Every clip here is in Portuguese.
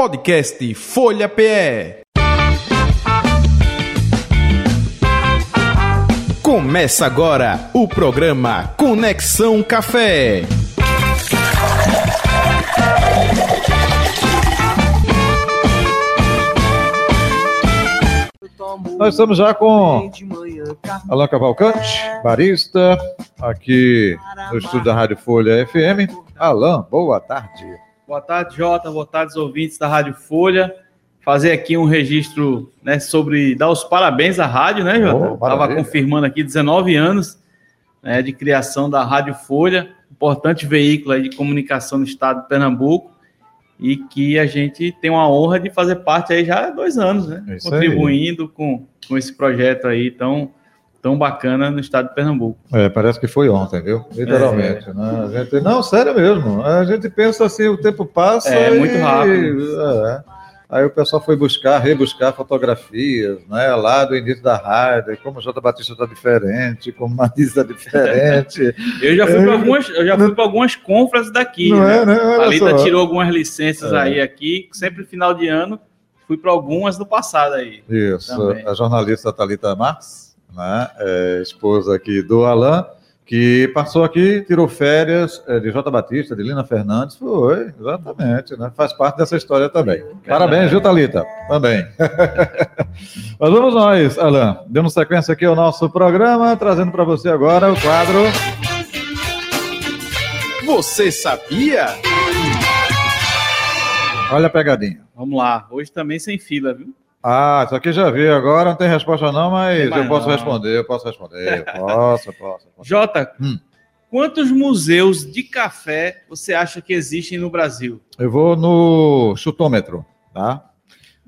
Podcast Folha PE. Começa agora o programa Conexão Café. Nós estamos já com Alain Cavalcante, barista, aqui no estúdio da Rádio Folha FM. Alain, boa tarde. Boa tarde, Jota. Boa tarde, ouvintes da Rádio Folha. Fazer aqui um registro né, sobre dar os parabéns à rádio, né, Jota? Estava confirmando aqui 19 anos né, de criação da Rádio Folha, importante veículo de comunicação no estado de Pernambuco e que a gente tem uma honra de fazer parte aí já há dois anos, né? É contribuindo com, com esse projeto aí tão, tão bacana no estado de Pernambuco. É, parece que foi ontem, viu? Literalmente. É. Né? Gente, não, sério mesmo. A gente pensa assim, o tempo passa. É, e, muito rápido. É. Aí o pessoal foi buscar, rebuscar fotografias, né? Lá do início da rádio, como o Jota Batista está diferente, como Marisa está diferente. eu já fui para algumas, eu já fui para algumas compras daqui. Não né? é, né? Olha a Lita só. tirou algumas licenças é. aí aqui, sempre final de ano, fui para algumas do passado aí. Isso. Também. A jornalista Thalita Marx, né? É, esposa aqui do Alain que passou aqui, tirou férias é, de Jota Batista, de Lina Fernandes, foi, exatamente, né? Faz parte dessa história também. Parabéns, viu, Thalita? Também. Mas vamos nós, Alain, dando sequência aqui ao nosso programa, trazendo para você agora o quadro. Você sabia? Olha a pegadinha. Vamos lá, hoje também sem fila, viu? Ah, isso aqui já vi. Agora não tem resposta, não, mas eu posso não. responder, eu posso responder. posso, posso, posso. Jota, hum. quantos museus de café você acha que existem no Brasil? Eu vou no chutômetro, tá?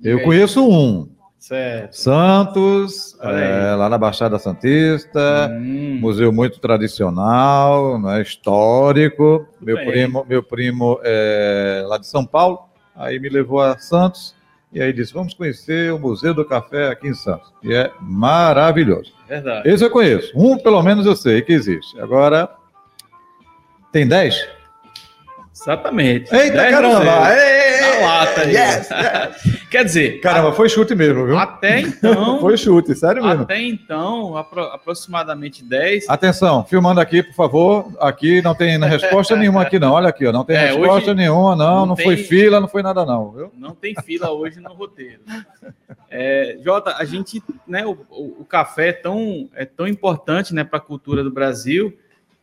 Eu conheço um. Certo. Santos, é, lá na Baixada Santista, hum. museu muito tradicional, né, histórico. meu primo, meu primo é lá de São Paulo, aí me levou a Santos e aí disse: vamos conhecer o Museu do Café aqui em Santos. E é maravilhoso. Verdade. Esse eu conheço. Um, pelo menos, eu sei que existe. Agora, tem dez? Exatamente. Eita, caramba! Ei, lata yes, yes. Quer dizer. Caramba, a... foi chute mesmo, viu? Até então. foi chute, sério mesmo. Até então, apro aproximadamente 10. Atenção, filmando aqui, por favor. Aqui não tem resposta nenhuma aqui, não. Olha aqui, ó, não tem é, resposta nenhuma, não. Não, não tem... foi fila, não foi nada, não. Viu? Não tem fila hoje no roteiro. É, Jota, a gente, né, o, o, o café é tão, é tão importante né, para a cultura do Brasil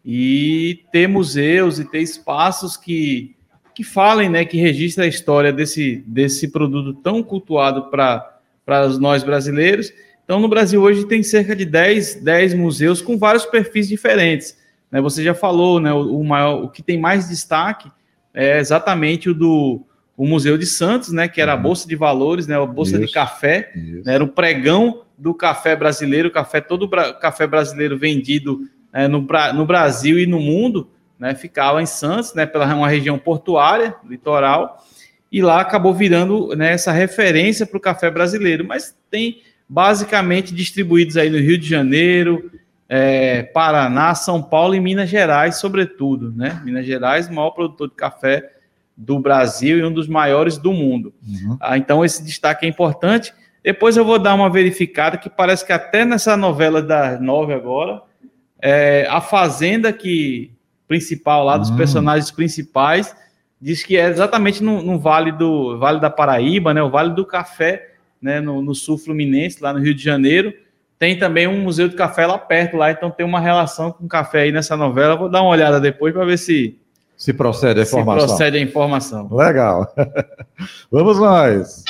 e ter museus e ter espaços que, que falem, né, que registrem a história desse, desse produto tão cultuado para nós brasileiros. Então, no Brasil hoje tem cerca de 10, 10 museus com vários perfis diferentes. Né? Você já falou, né, o, o, maior, o que tem mais destaque é exatamente o do o Museu de Santos, né, que era a uhum. Bolsa de Valores, né, a Bolsa isso, de Café, né, era o pregão do café brasileiro, café todo o café brasileiro vendido é, no, no, Brasil e no mundo, né, ficava em Santos, né, pela uma região portuária, litoral, e lá acabou virando né, essa referência para o café brasileiro. Mas tem basicamente distribuídos aí no Rio de Janeiro, é, Paraná, São Paulo e Minas Gerais, sobretudo. Né? Minas Gerais, o maior produtor de café do Brasil e um dos maiores do mundo. Uhum. Ah, então, esse destaque é importante. Depois eu vou dar uma verificada que parece que até nessa novela da nove agora é, a fazenda que principal lá dos hum. personagens principais diz que é exatamente no, no, Vale do Vale da Paraíba, né, o Vale do Café, né, no, no, sul fluminense, lá no Rio de Janeiro. Tem também um museu de café lá perto, lá, então tem uma relação com café aí nessa novela. Vou dar uma olhada depois para ver se se procede a informação. Se procede a informação. Legal. Vamos nós.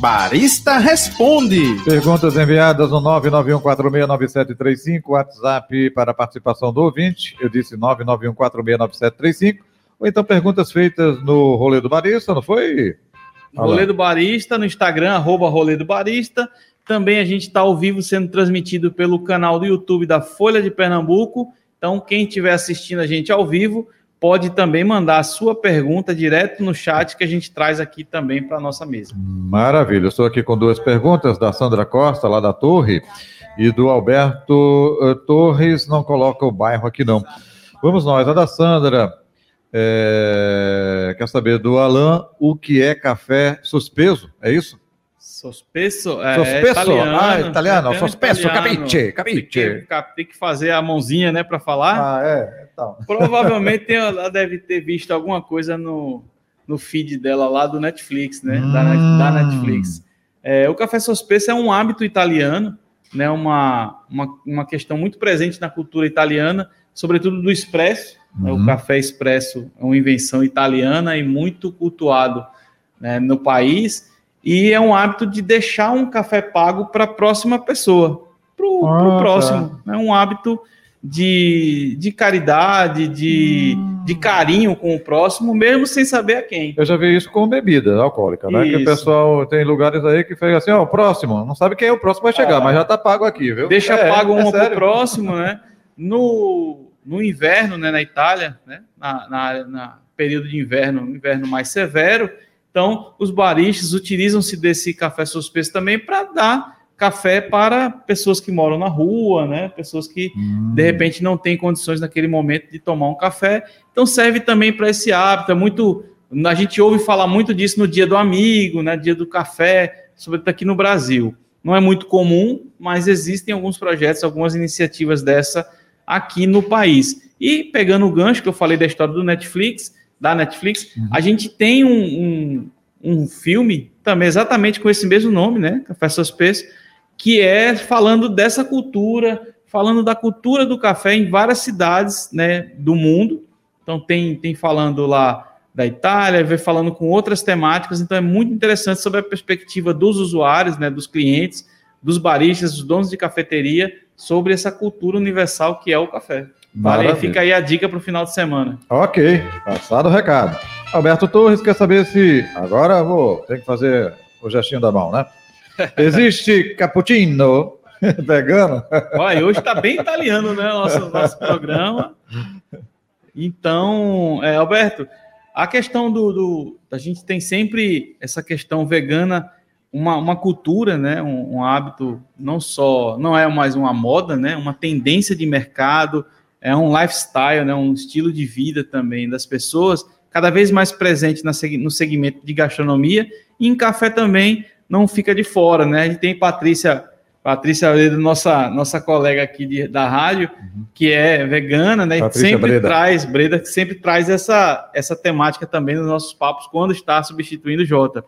Barista Responde. Perguntas enviadas no 991469735, WhatsApp para participação do ouvinte. Eu disse 991469735. Ou então perguntas feitas no Rolê do Barista, não foi? Rolê do Barista, no Instagram, arroba Rolê do Barista. Também a gente está ao vivo sendo transmitido pelo canal do YouTube da Folha de Pernambuco. Então, quem estiver assistindo a gente ao vivo, pode também mandar a sua pergunta direto no chat que a gente traz aqui também para a nossa mesa. Maravilha. estou aqui com duas perguntas da Sandra Costa, lá da Torre, e do Alberto uh, Torres, não coloca o bairro aqui não. Vamos nós, a da Sandra. É, quer saber do Alan o que é café suspenso? É isso? Sospesso, é, Sospesso? italiano. Ah, italiano. É Sospesso, italiano. capiche, Tem capiche. que, tem que fazer a mãozinha, né, para falar. Ah, é? Então. Provavelmente ela deve ter visto alguma coisa no, no feed dela lá do Netflix, né? Da, Hum. da Netflix. É, o café sospesso é um hábito italiano, né? Uma, uma, uma questão muito presente na cultura italiana, sobretudo do expresso. né? O Uhum. café expresso é uma invenção italiana e muito cultuado né, no país. E é um hábito de deixar um café pago para a próxima pessoa, para o Ah, tá. próximo. É um hábito de, de caridade, de, Hum. de carinho com o próximo, mesmo sem saber a quem. Eu já vi isso com bebida alcoólica, né? Que o Isso. pessoal tem lugares aí que faz assim, ó, o próximo, não sabe quem é o próximo vai chegar, Ah. mas já tá pago aqui, viu? Deixa É, pago é uma para o próximo, né? No, no inverno, né, na Itália, né, na, na, na período de inverno, um inverno mais severo, então os baristas utilizam-se desse café suspenso também para dar café para pessoas que moram na rua, né, pessoas que Hum. de repente não têm condições naquele momento de tomar um café. Então serve também para esse hábito. É muito, a gente ouve falar muito disso no dia do amigo, né, dia do café, sobretudo aqui no Brasil. Não é muito comum, mas existem alguns projetos, algumas iniciativas dessa aqui no país. E pegando o gancho que eu falei da história do Netflix, da Netflix, Uhum. a gente tem um, um, um filme também exatamente com esse mesmo nome, né, Café Suspenso, que é falando dessa cultura, falando da cultura do café em várias cidades né, do mundo. Então tem, tem falando lá da Itália, vem falando com outras temáticas, então é muito interessante sobre a perspectiva dos usuários, né, dos clientes, dos baristas, dos donos de cafeteria, sobre essa cultura universal que é o café. Vale, fica aí a dica para o final de semana. Ok, passado o recado. Alberto Torres quer saber se. Agora vou ter que fazer o gestinho da mão, né? Existe cappuccino vegano? Olha, hoje está bem italiano, né? Nosso, nosso programa. Então, é, Alberto, a questão do, do- A gente tem sempre essa questão vegana, uma, uma cultura, né? Um, um hábito, não só. Não é mais uma moda, né? Uma tendência de mercado, é um lifestyle, né? Um estilo de vida também das pessoas, cada vez mais presente na no segmento de gastronomia e em café também não fica de fora, né? A gente tem Patrícia. Patrícia Breda, nossa, nossa colega aqui de- da rádio, que é vegana, né? e Patrícia sempre Breda. traz, Breda, que sempre traz essa, essa temática também nos nossos papos quando está substituindo o Jota.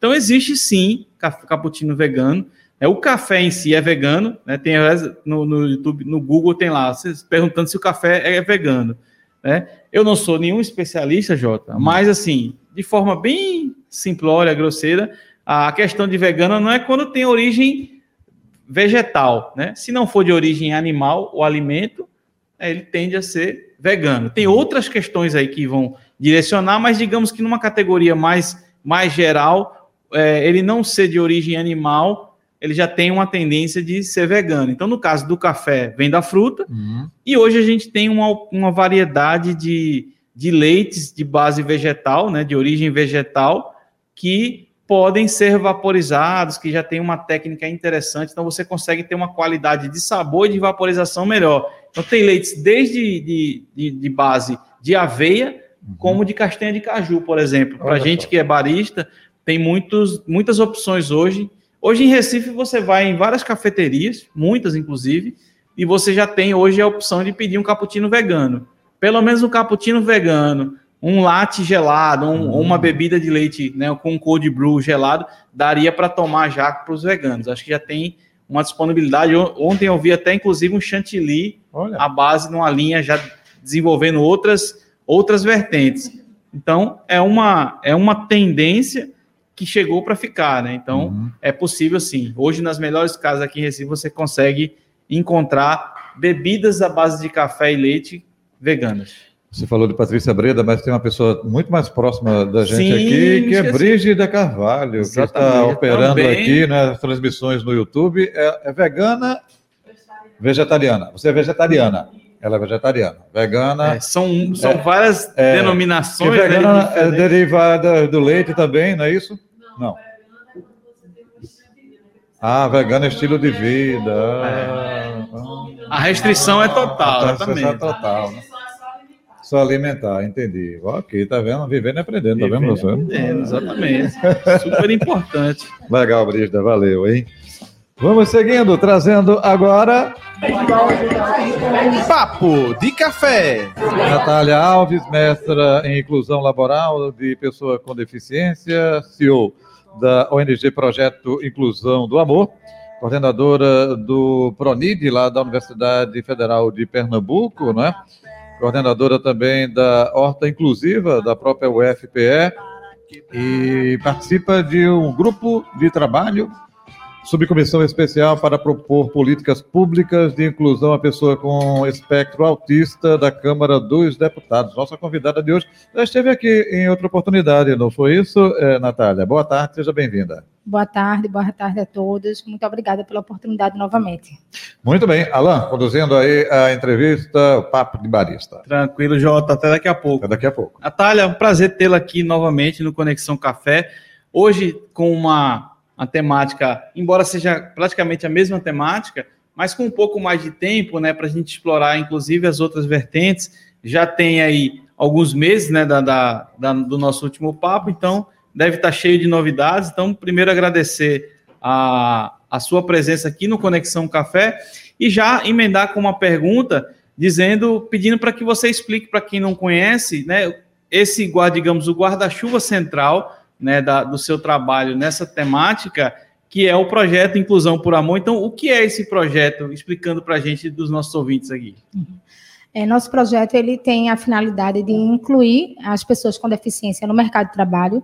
Então, existe sim ca- cappuccino vegano. né? O café em si é vegano, né? Tem no, no YouTube, no Google tem lá, vocês perguntando se o café é vegano. Né? Eu não sou nenhum especialista, Jota, mas assim, de forma bem simplória, grosseira, a questão de vegano não é quando tem origem vegetal, né? Se não for de origem animal, o alimento, é, ele tende a ser vegano. Tem outras questões aí que vão direcionar, mas digamos que numa categoria mais, mais geral, é, ele não ser de origem animal, ele já tem uma tendência de ser vegano. Então, no caso do café, vem da fruta, e hoje a gente tem uma, uma variedade de, de leites de base vegetal, né, de origem vegetal, que podem ser vaporizados, que já tem uma técnica interessante, então você consegue ter uma qualidade de sabor e de vaporização melhor. Então tem leites desde de, de, de base de aveia, como de castanha de caju, por exemplo. Para gente só. que é barista, tem muitos, muitas opções hoje. Hoje em Recife você vai em várias cafeterias, muitas inclusive, e você já tem hoje a opção de pedir um cappuccino vegano. Pelo menos um cappuccino vegano, um latte gelado, um- Hum. uma bebida de leite né, com cold brew gelado, daria para tomar já para os veganos. Acho que já tem uma disponibilidade. On- Ontem eu vi até inclusive um chantilly Olha. a base numa linha já desenvolvendo outras outras vertentes. Então é uma é uma tendência que chegou para ficar, né? Então Uhum. é possível sim. Hoje nas melhores casas aqui em Recife você consegue encontrar bebidas à base de café e leite veganas. Você falou de Patrícia Breda, mas tem uma pessoa muito mais próxima da gente Sim, aqui, que é. Brígida Carvalho, que está operando também. aqui nas transmissões no YouTube. É, é vegana, vegetariana. Você é vegetariana. Ela é vegetariana. Vegana. É, são são É, várias é, que denominações. né, vegana é diferentes. derivada do leite também, não é isso? Não. Ah, vegana é estilo de vida. Ah, A restrição é total, Ah, restrição exatamente. total, né? Só alimentar, entendi. Ok, tá vendo? Vivendo e aprendendo, tá vendo, professor? Aprendendo, exatamente. Super importante. Legal, Brígida, valeu, hein? Vamos seguindo, trazendo agora Papo de Café. Natália Alves, mestra em inclusão laboral de pessoa com deficiência, CEO da ONG Projeto Inclusão do Amor, coordenadora do PRONID, lá da Universidade Federal de Pernambuco, né? coordenadora também da Horta Inclusiva, da própria UFPE, e participa de um grupo de trabalho subcomissão especial para propor políticas públicas de inclusão à pessoa com espectro autista da Câmara dos Deputados. Nossa convidada de hoje já esteve aqui em outra oportunidade, não foi isso, é, Natália? Boa tarde, seja bem-vinda. Boa tarde, boa tarde a todos. Muito obrigada pela oportunidade novamente. Muito bem. Alan, conduzindo aí a entrevista, o Papo de Barista. Tranquilo, Jota. Até daqui a pouco. Até daqui a pouco. Natália, é um prazer tê-la aqui novamente no Conexão Café. Hoje, com uma a temática, embora seja praticamente a mesma temática, mas com um pouco mais de tempo, né, para a gente explorar, inclusive, as outras vertentes. Já tem aí alguns meses, né, da, da, da, do nosso último papo, então deve estar cheio de novidades. Então, primeiro agradecer a, a sua presença aqui no Conexão Café e já emendar com uma pergunta, dizendo, pedindo para que você explique para quem não conhece, né, esse, digamos, o guarda-chuva central né, da, do seu trabalho nessa temática, que é o projeto Inclusão por Amor. Então, o que é esse projeto? Explicando para a gente, dos nossos ouvintes aqui. É, nosso projeto ele tem a finalidade de incluir as pessoas com deficiência no mercado de trabalho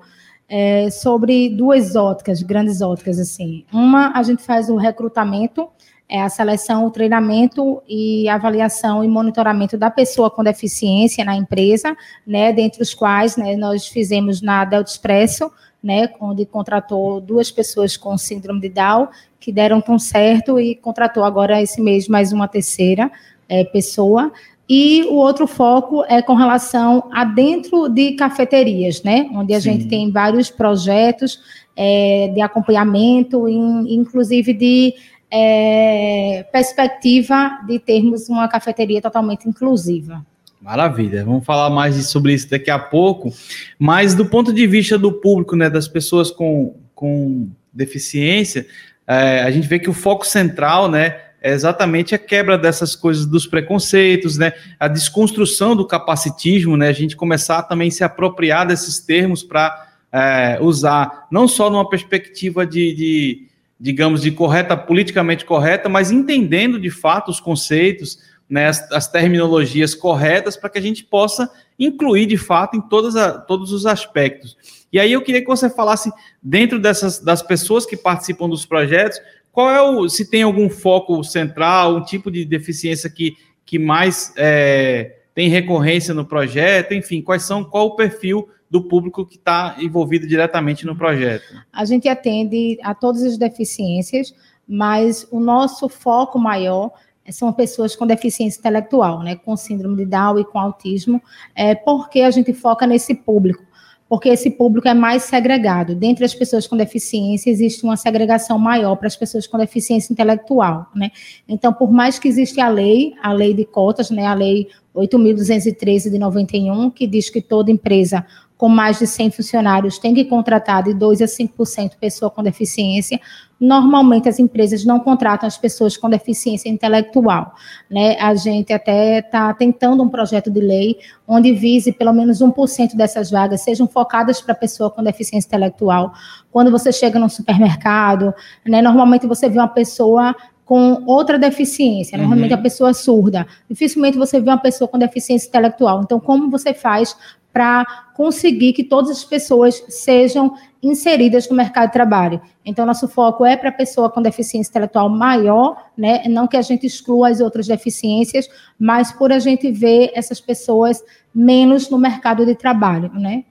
é, sobre duas óticas, grandes óticas assim. Uma, a gente faz o recrutamento é a seleção, o treinamento e avaliação e monitoramento da pessoa com deficiência na empresa, né, dentre os quais né, nós fizemos na Delta Expresso, né, onde contratou duas pessoas com síndrome de Down, que deram tão certo, e contratou agora esse mês mais uma terceira é, pessoa. E o outro foco é com relação a dentro de cafeterias, né, onde a Sim. gente tem vários projetos é, de acompanhamento, inclusive de é, perspectiva de termos uma cafeteria totalmente inclusiva. Maravilha, vamos falar mais sobre isso daqui a pouco, mas do ponto de vista do público, né, das pessoas com, com deficiência, é, a gente vê que o foco central, né, é exatamente a quebra dessas coisas dos preconceitos, né, a desconstrução do capacitismo, né, a gente começar também a se apropriar desses termos para é, usar, não só numa perspectiva de, de digamos, de correta, politicamente correta, mas entendendo de fato os conceitos, né, as, as terminologias corretas para que a gente possa incluir de fato em a, todos os aspectos. E aí eu queria que você falasse dentro dessas das pessoas que participam dos projetos, qual é o se tem algum foco central, um tipo de deficiência que, que mais é, tem recorrência no projeto, enfim, quais são qual o perfil do público que está envolvido diretamente no projeto? A gente atende a todas as deficiências, mas o nosso foco maior são pessoas com deficiência intelectual, né, com síndrome de Down e com autismo, é porque a gente foca nesse público porque esse público é mais segregado. Dentre as pessoas com deficiência, existe uma segregação maior para as pessoas com deficiência intelectual, né? Então, por mais que exista a lei, a lei de cotas, né, a lei 8.213 de 91, que diz que toda empresa com mais de 100 funcionários tem que contratar de 2 a 5% pessoa com deficiência. Normalmente as empresas não contratam as pessoas com deficiência intelectual. Né? A gente até está tentando um projeto de lei onde vise pelo menos 1% dessas vagas sejam focadas para pessoa com deficiência intelectual. Quando você chega no supermercado, né, normalmente você vê uma pessoa com outra deficiência, normalmente uhum. a pessoa surda. Dificilmente você vê uma pessoa com deficiência intelectual. Então, como você faz para conseguir que todas as pessoas sejam inseridas no mercado de trabalho. Então, nosso foco é para a pessoa com deficiência intelectual maior, né? não que a gente exclua as outras deficiências, mas por a gente ver essas pessoas menos no mercado de trabalho. Né?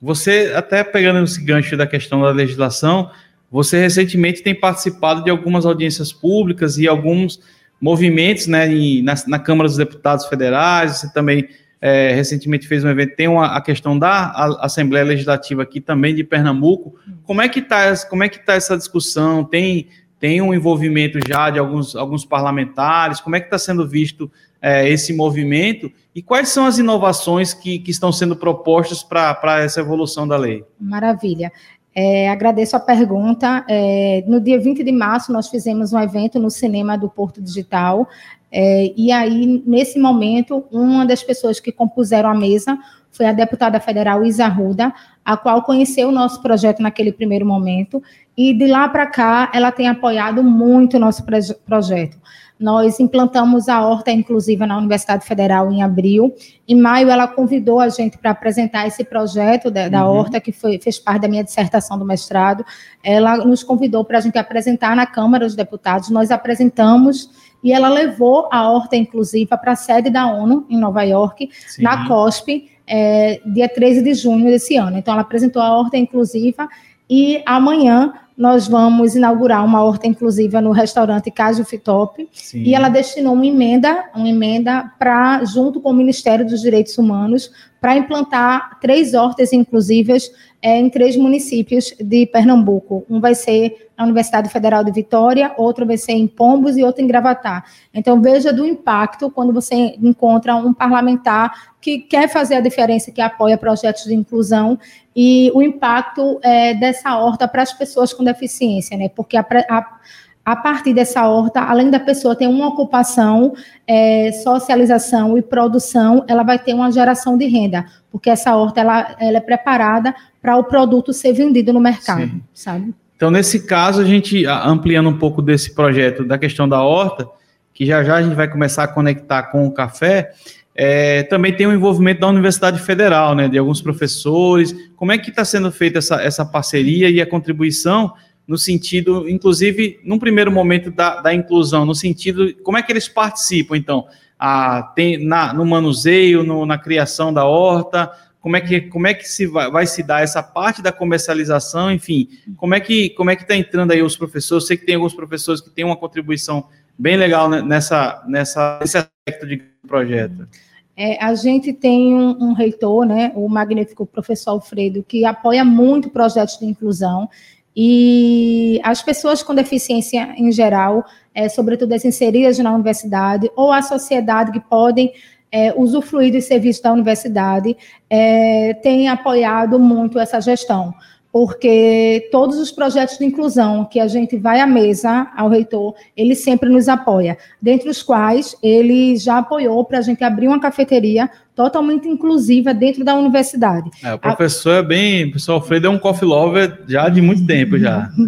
Você, até pegando esse gancho da questão da legislação, você recentemente tem participado de algumas audiências públicas e alguns movimentos né, na, na Câmara dos Deputados Federais, você também é, recentemente fez um evento, tem uma, a questão da Assembleia Legislativa aqui também de Pernambuco. Como é que está como é que tá essa discussão? Tem, tem um envolvimento já de alguns, alguns parlamentares? Como é que está sendo visto é, esse movimento e quais são as inovações que, que estão sendo propostas para essa evolução da lei? Maravilha. É, agradeço a pergunta. É, no dia 20 de março, nós fizemos um evento no cinema do Porto Digital. É, e aí, nesse momento, uma das pessoas que compuseram a mesa foi a deputada federal Isa Ruda, a qual conheceu o nosso projeto naquele primeiro momento. E de lá para cá, ela tem apoiado muito o nosso projeto. Nós implantamos a horta inclusiva na Universidade Federal em abril. Em maio, ela convidou a gente para apresentar esse projeto da, da uhum. horta, que foi, fez parte da minha dissertação do mestrado. Ela nos convidou para a gente apresentar na Câmara dos Deputados. Nós apresentamos e ela levou a horta inclusiva para a sede da ONU, em Nova York, Sim. na COSP, é, dia 13 de junho desse ano. Então, ela apresentou a horta inclusiva e amanhã nós vamos inaugurar uma horta inclusiva no restaurante Caju Fitop. Sim. E ela destinou uma emenda, uma emenda para, junto com o Ministério dos Direitos Humanos, para implantar três hortas inclusivas é, em três municípios de Pernambuco. Um vai ser na Universidade Federal de Vitória, outro vai ser em Pombos e outro em Gravatá. Então, veja do impacto quando você encontra um parlamentar que quer fazer a diferença, que apoia projetos de inclusão, e o impacto é, dessa horta para as pessoas com deficiência, né? Porque a, a a partir dessa horta, além da pessoa ter uma ocupação, é, socialização e produção, ela vai ter uma geração de renda, porque essa horta ela, ela é preparada para o produto ser vendido no mercado, Sim. sabe? Então, nesse caso, a gente ampliando um pouco desse projeto da questão da horta, que já já a gente vai começar a conectar com o café, é, também tem o envolvimento da Universidade Federal, né, de alguns professores. Como é que está sendo feita essa, essa parceria e a contribuição no sentido, inclusive, num primeiro momento da, da inclusão, no sentido, como é que eles participam, então, a, tem, na, no manuseio, no, na criação da horta, como é que, como é que se vai, vai, se dar essa parte da comercialização, enfim, como é que como é que está entrando aí os professores? Eu sei que tem alguns professores que têm uma contribuição bem legal nessa, nessa, nesse aspecto de projeto. É, a gente tem um, um, reitor, né, o magnífico professor Alfredo, que apoia muito projetos de inclusão. E as pessoas com deficiência em geral, é, sobretudo as inseridas na universidade, ou a sociedade que podem é, usufruir dos serviços da universidade, é, apoiado muito essa gestão porque todos os projetos de inclusão que a gente vai à mesa ao reitor, ele sempre nos apoia, dentre os quais ele já apoiou para a gente abrir uma cafeteria totalmente inclusiva dentro da universidade. É, o professor a... é bem, o professor Alfredo é um coffee lover já de muito tempo já.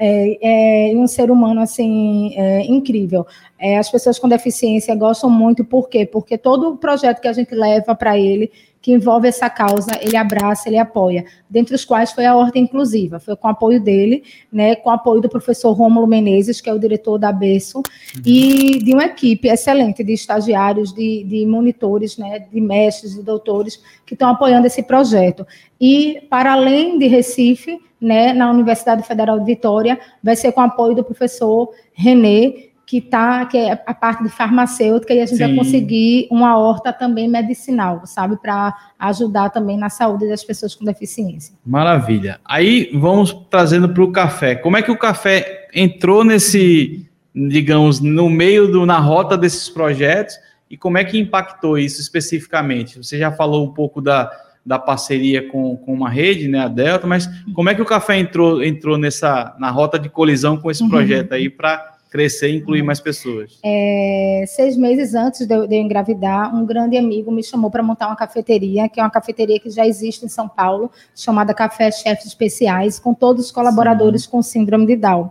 É, é, um ser humano assim é, incrível. É, as pessoas com deficiência gostam muito, por quê? Porque todo o projeto que a gente leva para ele, que envolve essa causa, ele abraça, ele apoia, dentre os quais foi a Horta Inclusiva, foi com apoio dele, né, com apoio do professor Rômulo Menezes, que é o diretor da Berço, uhum. e de uma equipe excelente de estagiários, de, de monitores, né, de mestres e doutores que estão apoiando esse projeto. E, para além de Recife, né, na Universidade Federal de Vitória, vai ser com apoio do professor René, que tá, que é a parte de farmacêutica, e a gente Sim. vai conseguir uma horta também medicinal, sabe, para ajudar também na saúde das pessoas com deficiência. Maravilha. Aí vamos trazendo para o café. Como é que o café entrou nesse, digamos, no meio do, na rota desses projetos e como é que impactou isso especificamente? Você já falou um pouco da, da parceria com, com uma rede, né, a Delta, mas como é que o café entrou, entrou nessa na rota de colisão com esse uhum. projeto aí para crescer e incluir mais pessoas? É, seis meses antes de eu, de eu, engravidar, um grande amigo me chamou para montar uma cafeteria, que é uma cafeteria que já existe em São Paulo, chamada Café Chefes Especiais, com todos os colaboradores Sim. com síndrome de Down.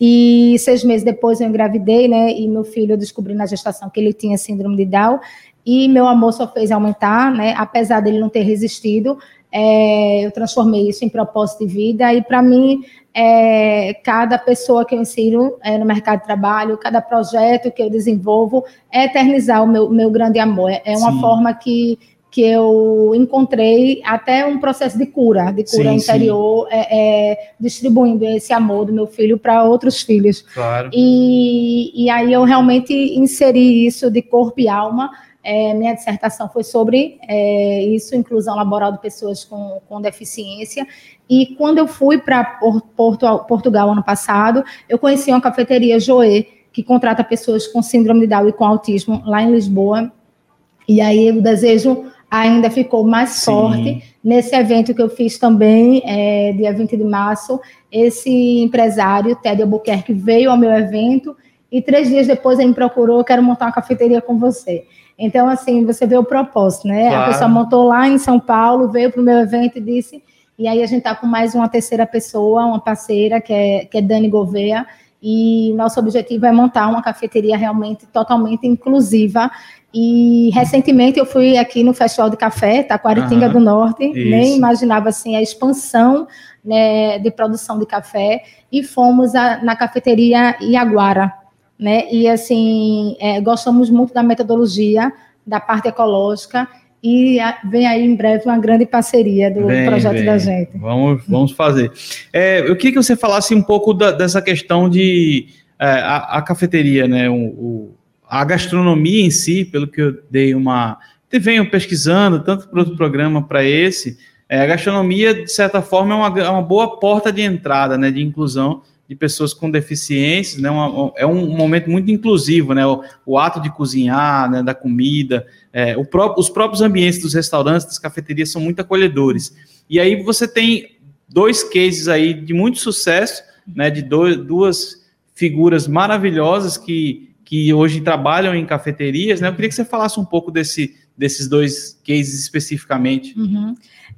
E seis meses depois eu engravidei, né? E meu filho, eu descobri na gestação que ele tinha síndrome de Down. E meu amor só fez aumentar, né? Apesar dele não ter resistido, é, eu transformei isso em propósito de vida. E para mim, é, cada pessoa que eu insiro é, no mercado de trabalho, cada projeto que eu desenvolvo, é eternizar o meu, meu grande amor. É, é uma sim. forma que, que eu encontrei até um processo de cura, de cura sim, interior. É, é, distribuindo esse amor do meu filho para outros filhos. Claro. E, e aí eu realmente inseri isso de corpo e alma é, minha dissertação foi sobre é, isso, inclusão laboral de pessoas com, com deficiência. E quando eu fui para Porto, Portugal ano passado, eu conheci uma cafeteria Joé, que contrata pessoas com síndrome de Down e com autismo lá em Lisboa. E aí o desejo ainda ficou mais Sim. forte nesse evento que eu fiz também, é, dia 20 de março. Esse empresário, Ted Albuquerque, veio ao meu evento e três dias depois ele me procurou, quero montar uma cafeteria com você. Então, assim, você vê o propósito, né? Claro. A pessoa montou lá em São Paulo, veio para o meu evento e disse. E aí a gente está com mais uma terceira pessoa, uma parceira, que é, que é Dani Gouveia, e nosso objetivo é montar uma cafeteria realmente totalmente inclusiva. E recentemente eu fui aqui no Festival de Café, Taquaritinga uhum, do Norte, isso. nem imaginava assim a expansão né, de produção de café, e fomos a, na cafeteria Iaguara, né? E assim, é, gostamos muito da metodologia, da parte ecológica, e vem aí em breve uma grande parceria do vem, projeto vem. da gente. Vamos, vamos fazer. É, eu queria que você falasse um pouco da, dessa questão de é, a, a, cafeteria, né? O, o, a gastronomia em si, pelo que eu dei uma. Venho pesquisando, tanto para outro programa para esse, é, a gastronomia, de certa forma, é uma, é uma boa porta de entrada, né? De inclusão de pessoas com deficiências, né? Uma, é um momento muito inclusivo, né? O, o ato de cozinhar, né? Da comida, é, próprio, os próprios ambientes dos restaurantes, das cafeterias são muito acolhedores. E aí você tem dois cases aí de muito sucesso, né? De dois, duas figuras maravilhosas que, que hoje trabalham em cafeterias, né? Eu queria que você falasse um pouco desse, desses dois cases especificamente. Uhum.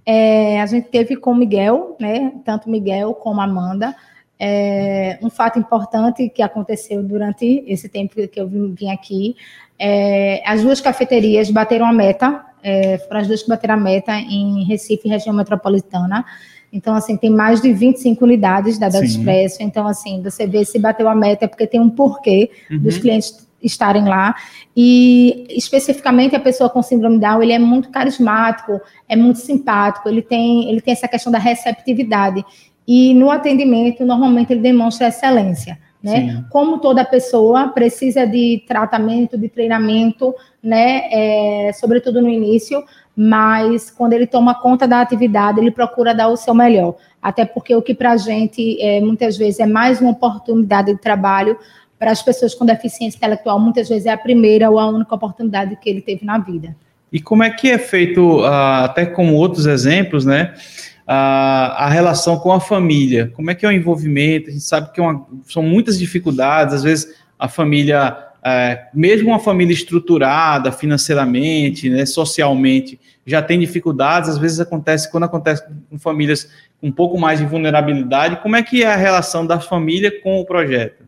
É, a gente teve com o Miguel, né? Tanto Miguel como Amanda é, um fato importante que aconteceu durante esse tempo que eu vim, aqui, é, as duas cafeterias bateram a meta, é, foram as duas que bateram a meta em Recife, região metropolitana. Então, assim, tem mais de 25 unidades da Delta Expresso. Então, assim, você vê se bateu a meta é porque tem um porquê uhum. dos clientes estarem lá. E especificamente a pessoa com síndrome Down, ele é muito carismático, é muito simpático, ele tem, ele tem essa questão da receptividade e no atendimento, normalmente, ele demonstra excelência. Né? Como toda pessoa precisa de tratamento, de treinamento, né? É, sobretudo no início, mas quando ele toma conta da atividade, ele procura dar o seu melhor. Até porque o que para a gente é, muitas vezes é mais uma oportunidade de trabalho, para as pessoas com deficiência intelectual, muitas vezes é a primeira ou a única oportunidade que ele teve na vida. E como é que é feito, uh, até como outros exemplos, né? A, a relação com a família. Como é que é o envolvimento? A gente sabe que é uma, são muitas dificuldades, às vezes a família, é, mesmo uma família estruturada financeiramente, né, socialmente, já tem dificuldades, às vezes acontece, quando acontece com famílias com um pouco mais de vulnerabilidade, como é que é a relação da família com o projeto?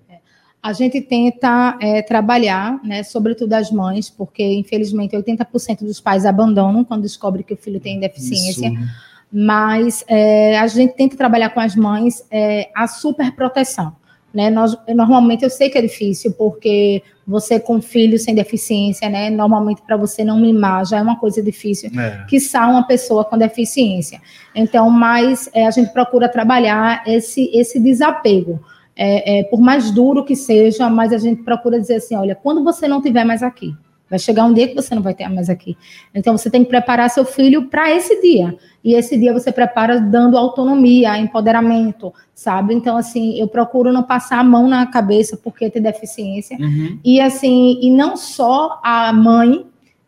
A gente tenta é, trabalhar, né, sobretudo as mães, porque infelizmente 80% dos pais abandonam quando descobrem que o filho tem deficiência. Isso mas é, a gente tenta trabalhar com as mães é, a superproteção. Né? Nós, normalmente eu sei que é difícil, porque você com filho sem deficiência, né? Normalmente para você não mimar já é uma coisa difícil, é. que só uma pessoa com deficiência. Então, mas é, a gente procura trabalhar esse, esse desapego. É, é, por mais duro que seja, mas a gente procura dizer assim: olha, quando você não estiver mais aqui, Vai chegar um dia que você não vai ter mais aqui. Então você tem que preparar seu filho para esse dia. E esse dia você prepara dando autonomia, empoderamento, sabe? Então assim, eu procuro não passar a mão na cabeça porque tem deficiência. Uhum. E assim, e não só a mãe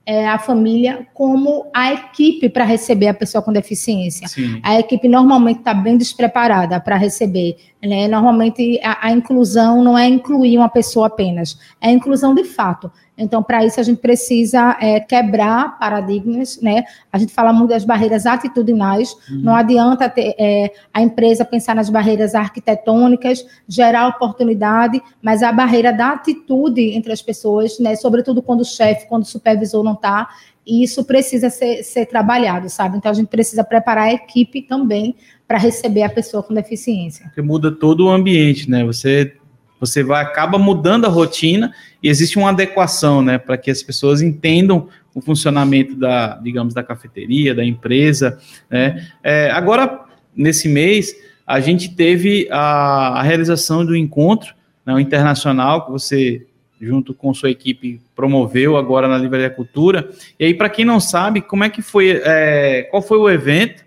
é, a família como a equipe para receber a pessoa com deficiência. Sim. A equipe normalmente está bem despreparada para receber. Né? Normalmente a, a, inclusão não é incluir uma pessoa apenas, é inclusão de fato. Então, para isso, a gente precisa é, quebrar paradigmas, né? A gente fala muito das barreiras atitudinais, uhum. não adianta ter, é, a empresa pensar nas barreiras arquitetônicas, gerar oportunidade, mas a barreira da atitude entre as pessoas, né? Sobretudo quando o chefe, quando o supervisor não está, e isso precisa ser, ser trabalhado, sabe? Então, a gente precisa preparar a equipe também para receber a pessoa com deficiência. Porque muda todo o ambiente, né? Você você vai acaba mudando a rotina e existe uma adequação, né, para que as pessoas entendam o funcionamento da, digamos, da cafeteria, da empresa, né? É, agora, nesse mês, a gente teve a, a realização do encontro né, internacional que você, junto com sua equipe, promoveu agora na Livraria Cultura. E aí, para quem não sabe, como é que foi, é, qual foi o evento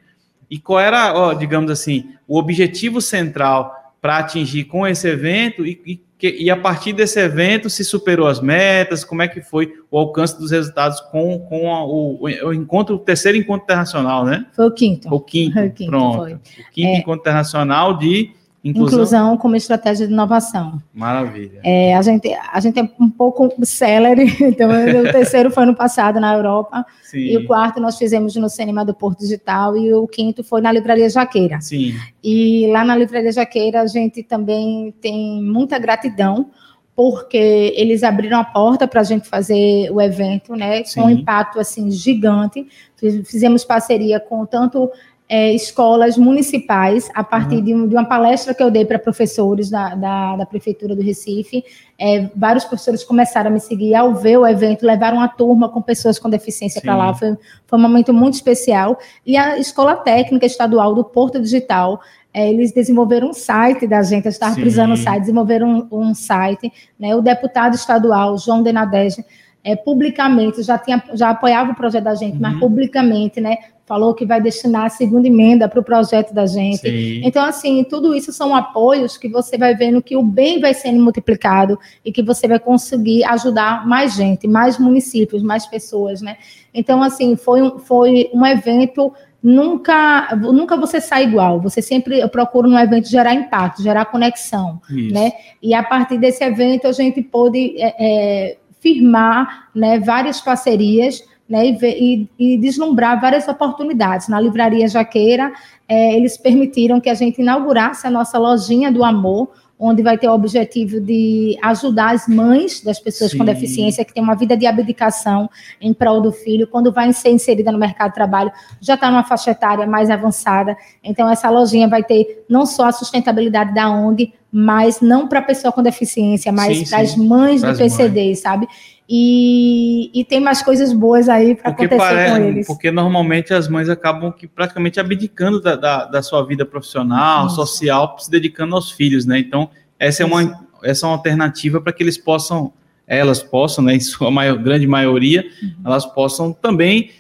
e qual era, ó, digamos assim, o objetivo central para atingir com esse evento e, e e a partir desse evento se superou as metas? Como é que foi o alcance dos resultados com, com a, o, o, encontro, o terceiro encontro internacional, né? Foi o quinto. O quinto, o quinto, pronto. foi. O quinto É. encontro internacional de inclusão. Inclusão como estratégia de inovação. Maravilha. É, a, gente, a gente é um pouco célere, então o terceiro foi ano passado na Europa, Sim. e o quarto nós fizemos no Cinema do Porto Digital, e o quinto foi na Livraria Jaqueira. Sim. E lá na Livraria Jaqueira a gente também tem muita gratidão, porque eles abriram a porta para a gente fazer o evento, né, com um impacto assim gigante. Fiz- Fizemos parceria com tanto é, escolas municipais, a partir Uhum. de, um- de uma palestra que eu dei para professores da, da, da Prefeitura do Recife. É, vários professores começaram a me seguir ao ver o evento, levaram uma turma com pessoas com deficiência para lá. Foi, foi um momento muito especial. E a Escola Técnica Estadual do Porto Digital, é, eles desenvolveram um site da gente, eu estava precisando um site, desenvolveram um, um site, né, o deputado estadual, João Denadege, é, publicamente, já, tinha, já apoiava o projeto da gente, mas Uhum. publicamente, né, falou que vai destinar a segunda emenda para o projeto da gente. Sim. Então, assim, tudo isso são apoios que você vai vendo que o bem vai sendo multiplicado e que você vai conseguir ajudar mais gente, mais municípios, mais pessoas, né? Então, assim, foi um, foi um evento nunca nunca você sai igual. Você sempre eu procuro no evento gerar impacto, gerar conexão, Isso. né? E a partir desse evento a gente pôde é, é, firmar, né, várias parcerias, né, e, e deslumbrar várias oportunidades. Na livraria Jaqueira, é, eles permitiram que a gente inaugurasse a nossa lojinha do amor, onde vai ter o objetivo de ajudar as mães das pessoas com Sim. deficiência que têm uma vida de abdicação em prol do filho, quando vai ser inserida no mercado de trabalho, já está numa faixa etária mais avançada. Então, essa lojinha vai ter não só a sustentabilidade da ONG, mas não para a pessoa com deficiência, mas Sim, para as sim. mães do PCD, sabe? E, e tem mais coisas boas aí para acontecer pare- com eles. porque normalmente as mães acabam que praticamente abdicando da, da, da sua vida profissional, social, se dedicando aos filhos, né? Então, essa é uma, essa é uma alternativa para que eles possam, elas possam, né, em sua maior, grande maioria, Uhum. elas possam também,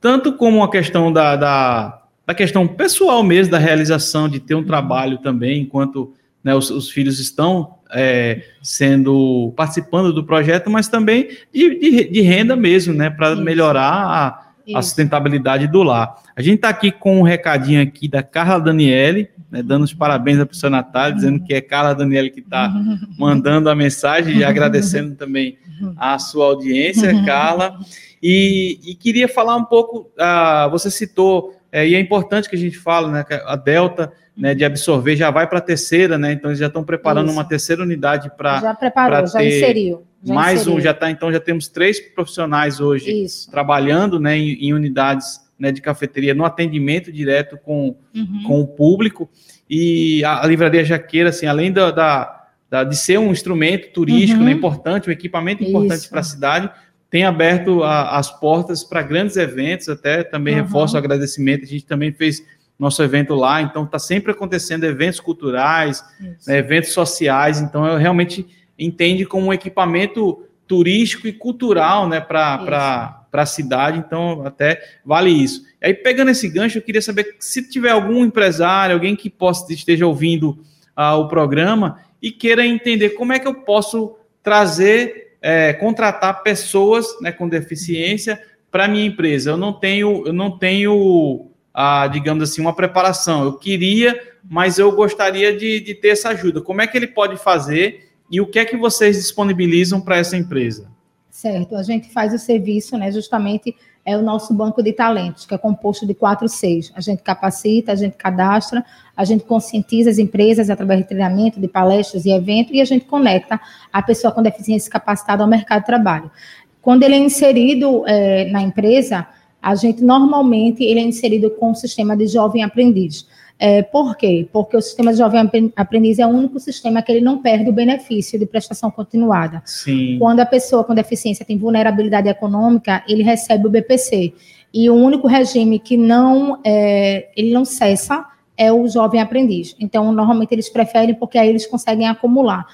tanto como a questão da, da, da questão pessoal mesmo, da realização, de ter um trabalho também, enquanto né, os, os filhos estão é, sendo participando do projeto, mas também de, de, de renda mesmo, né, para melhorar a, a sustentabilidade do lar. A gente está aqui com um recadinho aqui da Carla Daniele, né, dando os parabéns para o seu Natália, dizendo que é Carla Daniele que está mandando a mensagem e agradecendo também a sua audiência, Carla. E, e queria falar um pouco, ah, você citou, é, e é importante que a gente fale, né, que a Delta, né, de absorver, já vai para a terceira, né, então eles já estão preparando Isso. uma terceira unidade para já preparou, já ter inseriu. Já mais inseriu. um, já tá, então já temos três profissionais hoje Isso. trabalhando, né, em, em unidades né, de cafeteria, no atendimento direto com, Uhum. com o público. E a, a livraria Jaqueira, assim, além da, da- da- de ser um instrumento turístico Uhum. né, importante, um equipamento importante para a cidade, tem aberto a- as portas para grandes eventos, até também Uhum. reforço o agradecimento, a gente também fez nosso evento lá, então está sempre acontecendo eventos culturais, né, eventos sociais, então eu realmente entende como um equipamento turístico e cultural né, para a cidade, então até vale isso. Aí, pegando esse gancho, eu queria saber se tiver algum empresário, alguém que possa esteja ouvindo ah, o programa e queira entender como é que eu posso trazer, é, contratar pessoas né, com deficiência para a minha empresa. Eu não tenho, eu não tenho, ah, digamos assim, uma preparação. Eu queria, mas eu gostaria de, de ter essa ajuda. Como é que ele pode fazer e o que é que vocês disponibilizam para essa empresa? Certo, a gente faz o serviço, né? Justamente é o nosso banco de talentos, que é composto de quatro seis. A gente capacita, a gente cadastra, a gente conscientiza as empresas através de treinamento, de palestras e eventos, e a gente conecta a pessoa com deficiência capacitada ao mercado de trabalho. Quando ele é inserido eh, na empresa, a gente normalmente ele é inserido com o sistema de jovem aprendiz. É, por quê? Porque o sistema de jovem apren- aprendiz é o único sistema que ele não perde o benefício de prestação continuada. Sim. Quando a pessoa com deficiência tem vulnerabilidade econômica, ele recebe o BPC. E o único regime que não, é, ele não cessa é o jovem aprendiz. Então, normalmente eles preferem porque aí eles conseguem acumular.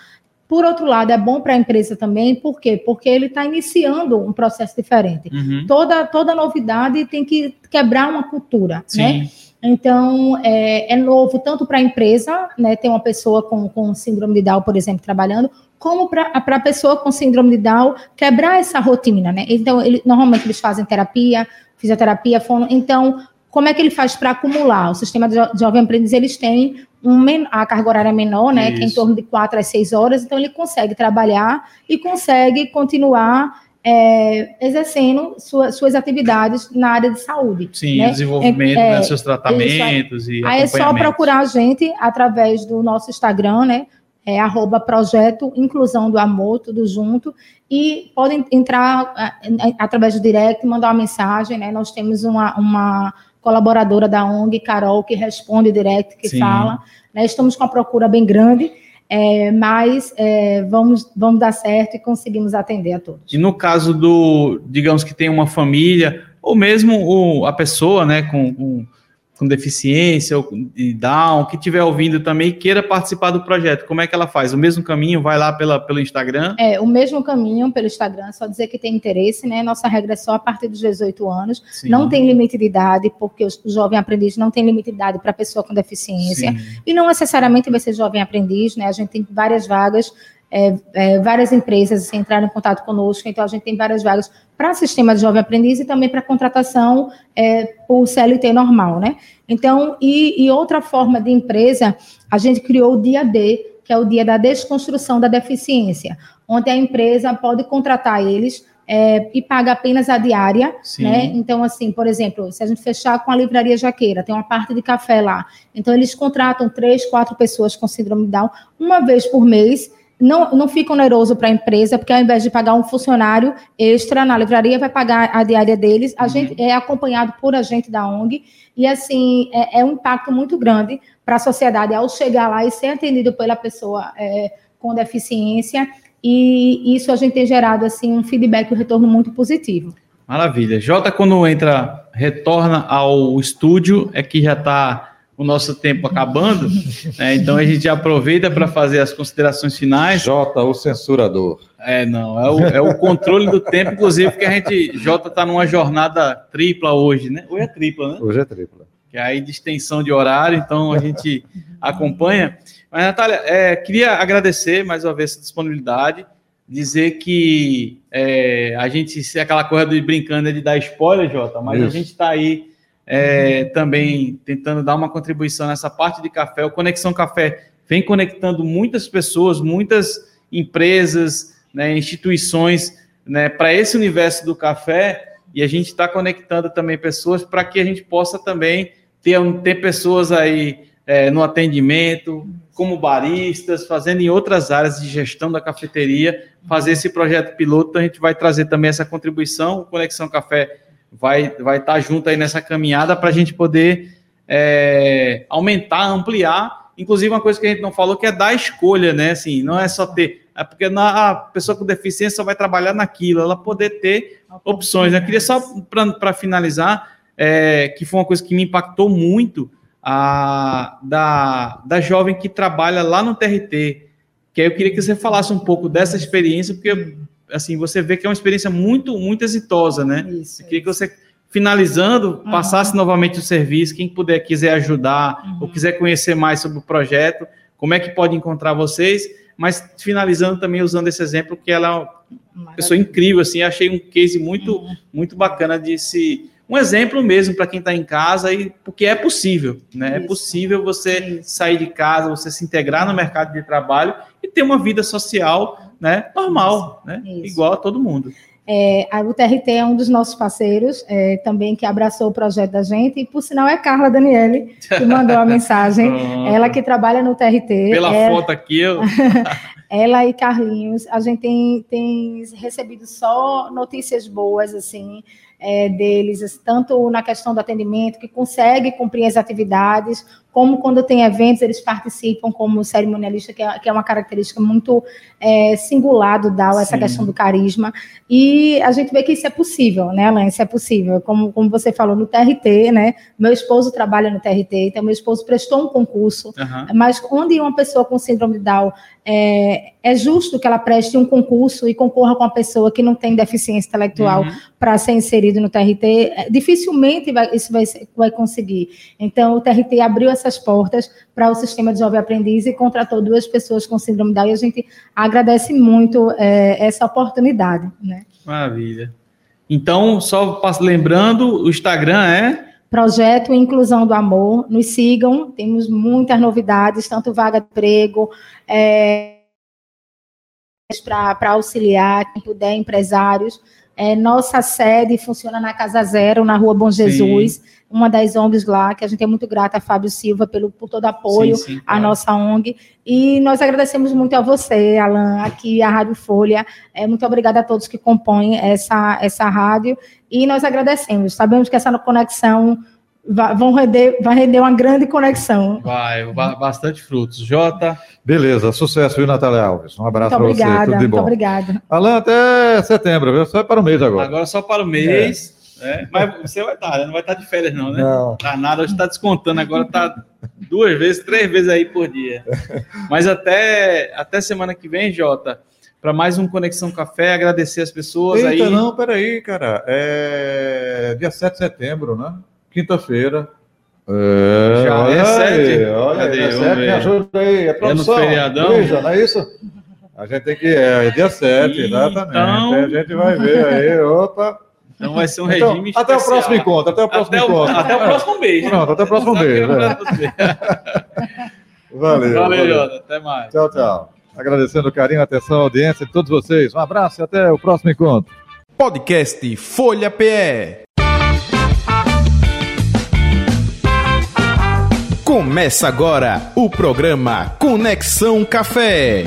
Por outro lado, é bom para a empresa também, por quê? Porque ele está iniciando um processo diferente. Uhum. Toda, toda novidade tem que quebrar uma cultura, né? Então, é, é novo tanto para a empresa, né, ter uma pessoa com, com síndrome de Down, por exemplo, trabalhando, como para a pessoa com síndrome de Down quebrar essa rotina, né? Então, ele, normalmente eles fazem terapia, fisioterapia, fono, então, como é que ele faz para acumular? O sistema de, jovem aprendiz, eles têm um, a carga horária menor, né, Isso. que é em torno de quatro a seis horas, então ele consegue trabalhar e consegue continuar é, exercendo sua, suas atividades na área de saúde. Sim, né? desenvolvimento, é, né, seus tratamentos aí, e Aí é só procurar a gente através do nosso Instagram, né, é arroba projeto Inclusão do Amor, tudo junto, e podem entrar através do direct, mandar uma mensagem, né, nós temos uma, uma colaboradora da ONG, Carol, que responde direct, que Sim. fala, né, estamos com uma procura bem grande, é, mas é, vamos, vamos dar certo e conseguimos atender a todos. E no caso do, digamos que tem uma família, ou mesmo o, a pessoa, né, com, com com deficiência ou Down, que estiver ouvindo também e queira participar do projeto, como é que ela faz? O mesmo caminho, vai lá pela, pelo Instagram? É, o mesmo caminho pelo Instagram, só dizer que tem interesse, né? Nossa regra é só a partir dos 18 anos, Sim. não tem limite de idade, porque o jovem aprendiz não tem limite de idade para pessoa com deficiência, Sim. e não necessariamente vai ser jovem aprendiz, né? A gente tem várias vagas é, é, várias empresas assim, entraram em contato conosco, então a gente tem várias vagas para sistema de jovem aprendiz e também para contratação é, por CLT normal, né? Então, e, e, outra forma de empresa, a gente criou o dia D, que é o dia da desconstrução da deficiência, onde a empresa pode contratar eles é, e paga apenas a diária, Sim. né? Então, assim, por exemplo, se a gente fechar com a livraria Jaqueira, tem uma parte de café lá. Então, eles contratam três, quatro pessoas com síndrome de Down uma vez por mês não, não fica oneroso para a empresa, porque ao invés de pagar um funcionário extra na livraria, vai pagar a diária deles. A uhum. gente é acompanhado por agente da ONG, e assim, é, é um impacto muito grande para a sociedade ao chegar lá e ser atendido pela pessoa é, com deficiência, e isso a gente tem gerado assim um feedback, um retorno muito positivo. Maravilha. Jota, quando entra, retorna ao estúdio, é que já está o nosso tempo acabando, né? então a gente aproveita para fazer as considerações finais. Jota, o censurador. É, não, é o, é o controle do tempo, inclusive, porque a gente, Jota está numa jornada tripla hoje, né? Hoje é tripla, né? Hoje é tripla. Que é aí de extensão de horário, então a gente acompanha. Mas, Natália, é, queria agradecer mais uma vez essa disponibilidade, dizer que é, a gente, se aquela coisa de brincando é de dar spoiler, Jota, mas Isso. a gente está aí é, também tentando dar uma contribuição nessa parte de café. O Conexão Café vem conectando muitas pessoas, muitas empresas, né, instituições né, para esse universo do café e a gente está conectando também pessoas para que a gente possa também ter, ter pessoas aí é, no atendimento, como baristas, fazendo em outras áreas de gestão da cafeteria, fazer esse projeto piloto. Então, a gente vai trazer também essa contribuição. O Conexão Café vai vai estar tá junto aí nessa caminhada para a gente poder é, aumentar, ampliar. Inclusive, uma coisa que a gente não falou que é dar escolha, né? Assim, não é só ter. É porque a pessoa com deficiência só vai trabalhar naquilo, ela poder ter opções. Né? Eu queria só, para finalizar, é, que foi uma coisa que me impactou muito, a, da, da jovem que trabalha lá no TRT. Que aí eu queria que você falasse um pouco dessa experiência, porque assim, você vê que é uma experiência muito, muito exitosa, né? Isso, Eu queria que você, finalizando, uhum. passasse novamente o serviço, quem puder, quiser ajudar uhum. ou quiser conhecer mais sobre o projeto, como é que pode encontrar vocês, mas finalizando também usando esse exemplo, que ela é uma pessoa incrível, assim, achei um case muito, uhum. muito bacana de se um exemplo mesmo para quem está em casa e porque é possível, né? É Isso. É possível você Isso. sair de casa, você se integrar no mercado de trabalho e ter uma vida social né, normal, Isso. né, Isso. igual a todo mundo. É, a UTRT é um dos nossos parceiros, é, também que abraçou o projeto da gente, e por sinal é Carla Daniele que mandou a mensagem, ela que trabalha no TRT. Pela ela, foto aqui, eu... ela e Carlinhos, a gente tem, tem recebido só notícias boas, assim, é, deles, tanto na questão do atendimento, que consegue cumprir as atividades, como quando tem eventos, eles participam como cerimonialista, que é, que é uma característica muito é, singular do DAO, essa Sim. questão do carisma. E a gente vê que isso é possível, né, Alain? Isso é possível. Como, como você falou, no TRT, né? Meu esposo trabalha no TRT, então meu esposo prestou um concurso, uhum. mas onde uma pessoa com síndrome de Down é, é, justo que ela preste um concurso e concorra com uma pessoa que não tem deficiência intelectual uhum. para ser inserido no TRT, é, dificilmente vai, isso vai, vai conseguir. Então, o TRT abriu essa essas portas para o sistema de jovem aprendiz e contratou duas pessoas com síndrome Down e a gente agradece muito é, essa oportunidade. Né? Maravilha. Então, só lembrando, o Instagram é Projeto Inclusão do Amor. Nos sigam, temos muitas novidades, tanto vaga de emprego, é, para auxiliar, quem puder, empresários. É, nossa sede funciona na Casa Zero, na Rua Bom Jesus, sim. Uma das ONGs lá, que a gente é muito grata a Fábio Silva pelo, por todo apoio sim, sim, à claro. nossa ONG. E nós agradecemos muito a você, Alan, aqui a Rádio Folha. É, muito obrigada a todos que compõem essa, essa rádio. E nós agradecemos. Sabemos que essa conexão vai, vão render, vai render uma grande conexão. Vai, bastante frutos. Jota. Beleza, sucesso, viu, Natália Alves? Um abraço para você. Tudo de bom. Muito obrigada. Alan, até setembro, viu? Só para o mês agora. Agora só para o mês. É. É, mas você vai estar, não vai estar de férias, não, né? Não. Tá nada, hoje está descontando, agora está duas vezes, três vezes aí por dia. Mas até, até semana que vem, Jota para mais um Conexão Café, agradecer as pessoas Eita, aí. não, peraí, cara. É dia 7 de setembro, né? Quinta-feira. É, Já é 7? Olha Cadê? aí, 7, me ajuda aí. É produção. É no feriadão? Veja, não é isso? A gente tem que... É, é dia 7, exatamente. Então... A gente vai ver aí, opa... Então vai ser um então, regime Até o próximo encontro, até o próximo até encontro. O, até o próximo mês. Pronto, até o próximo mês. Né? Valeu. Valeu, Jota. Até mais. Tchau, tchau. Agradecendo o carinho, a atenção, a audiência de todos vocês. Um abraço e até o próximo encontro. Podcast Folha PE. Começa agora o programa Conexão Café.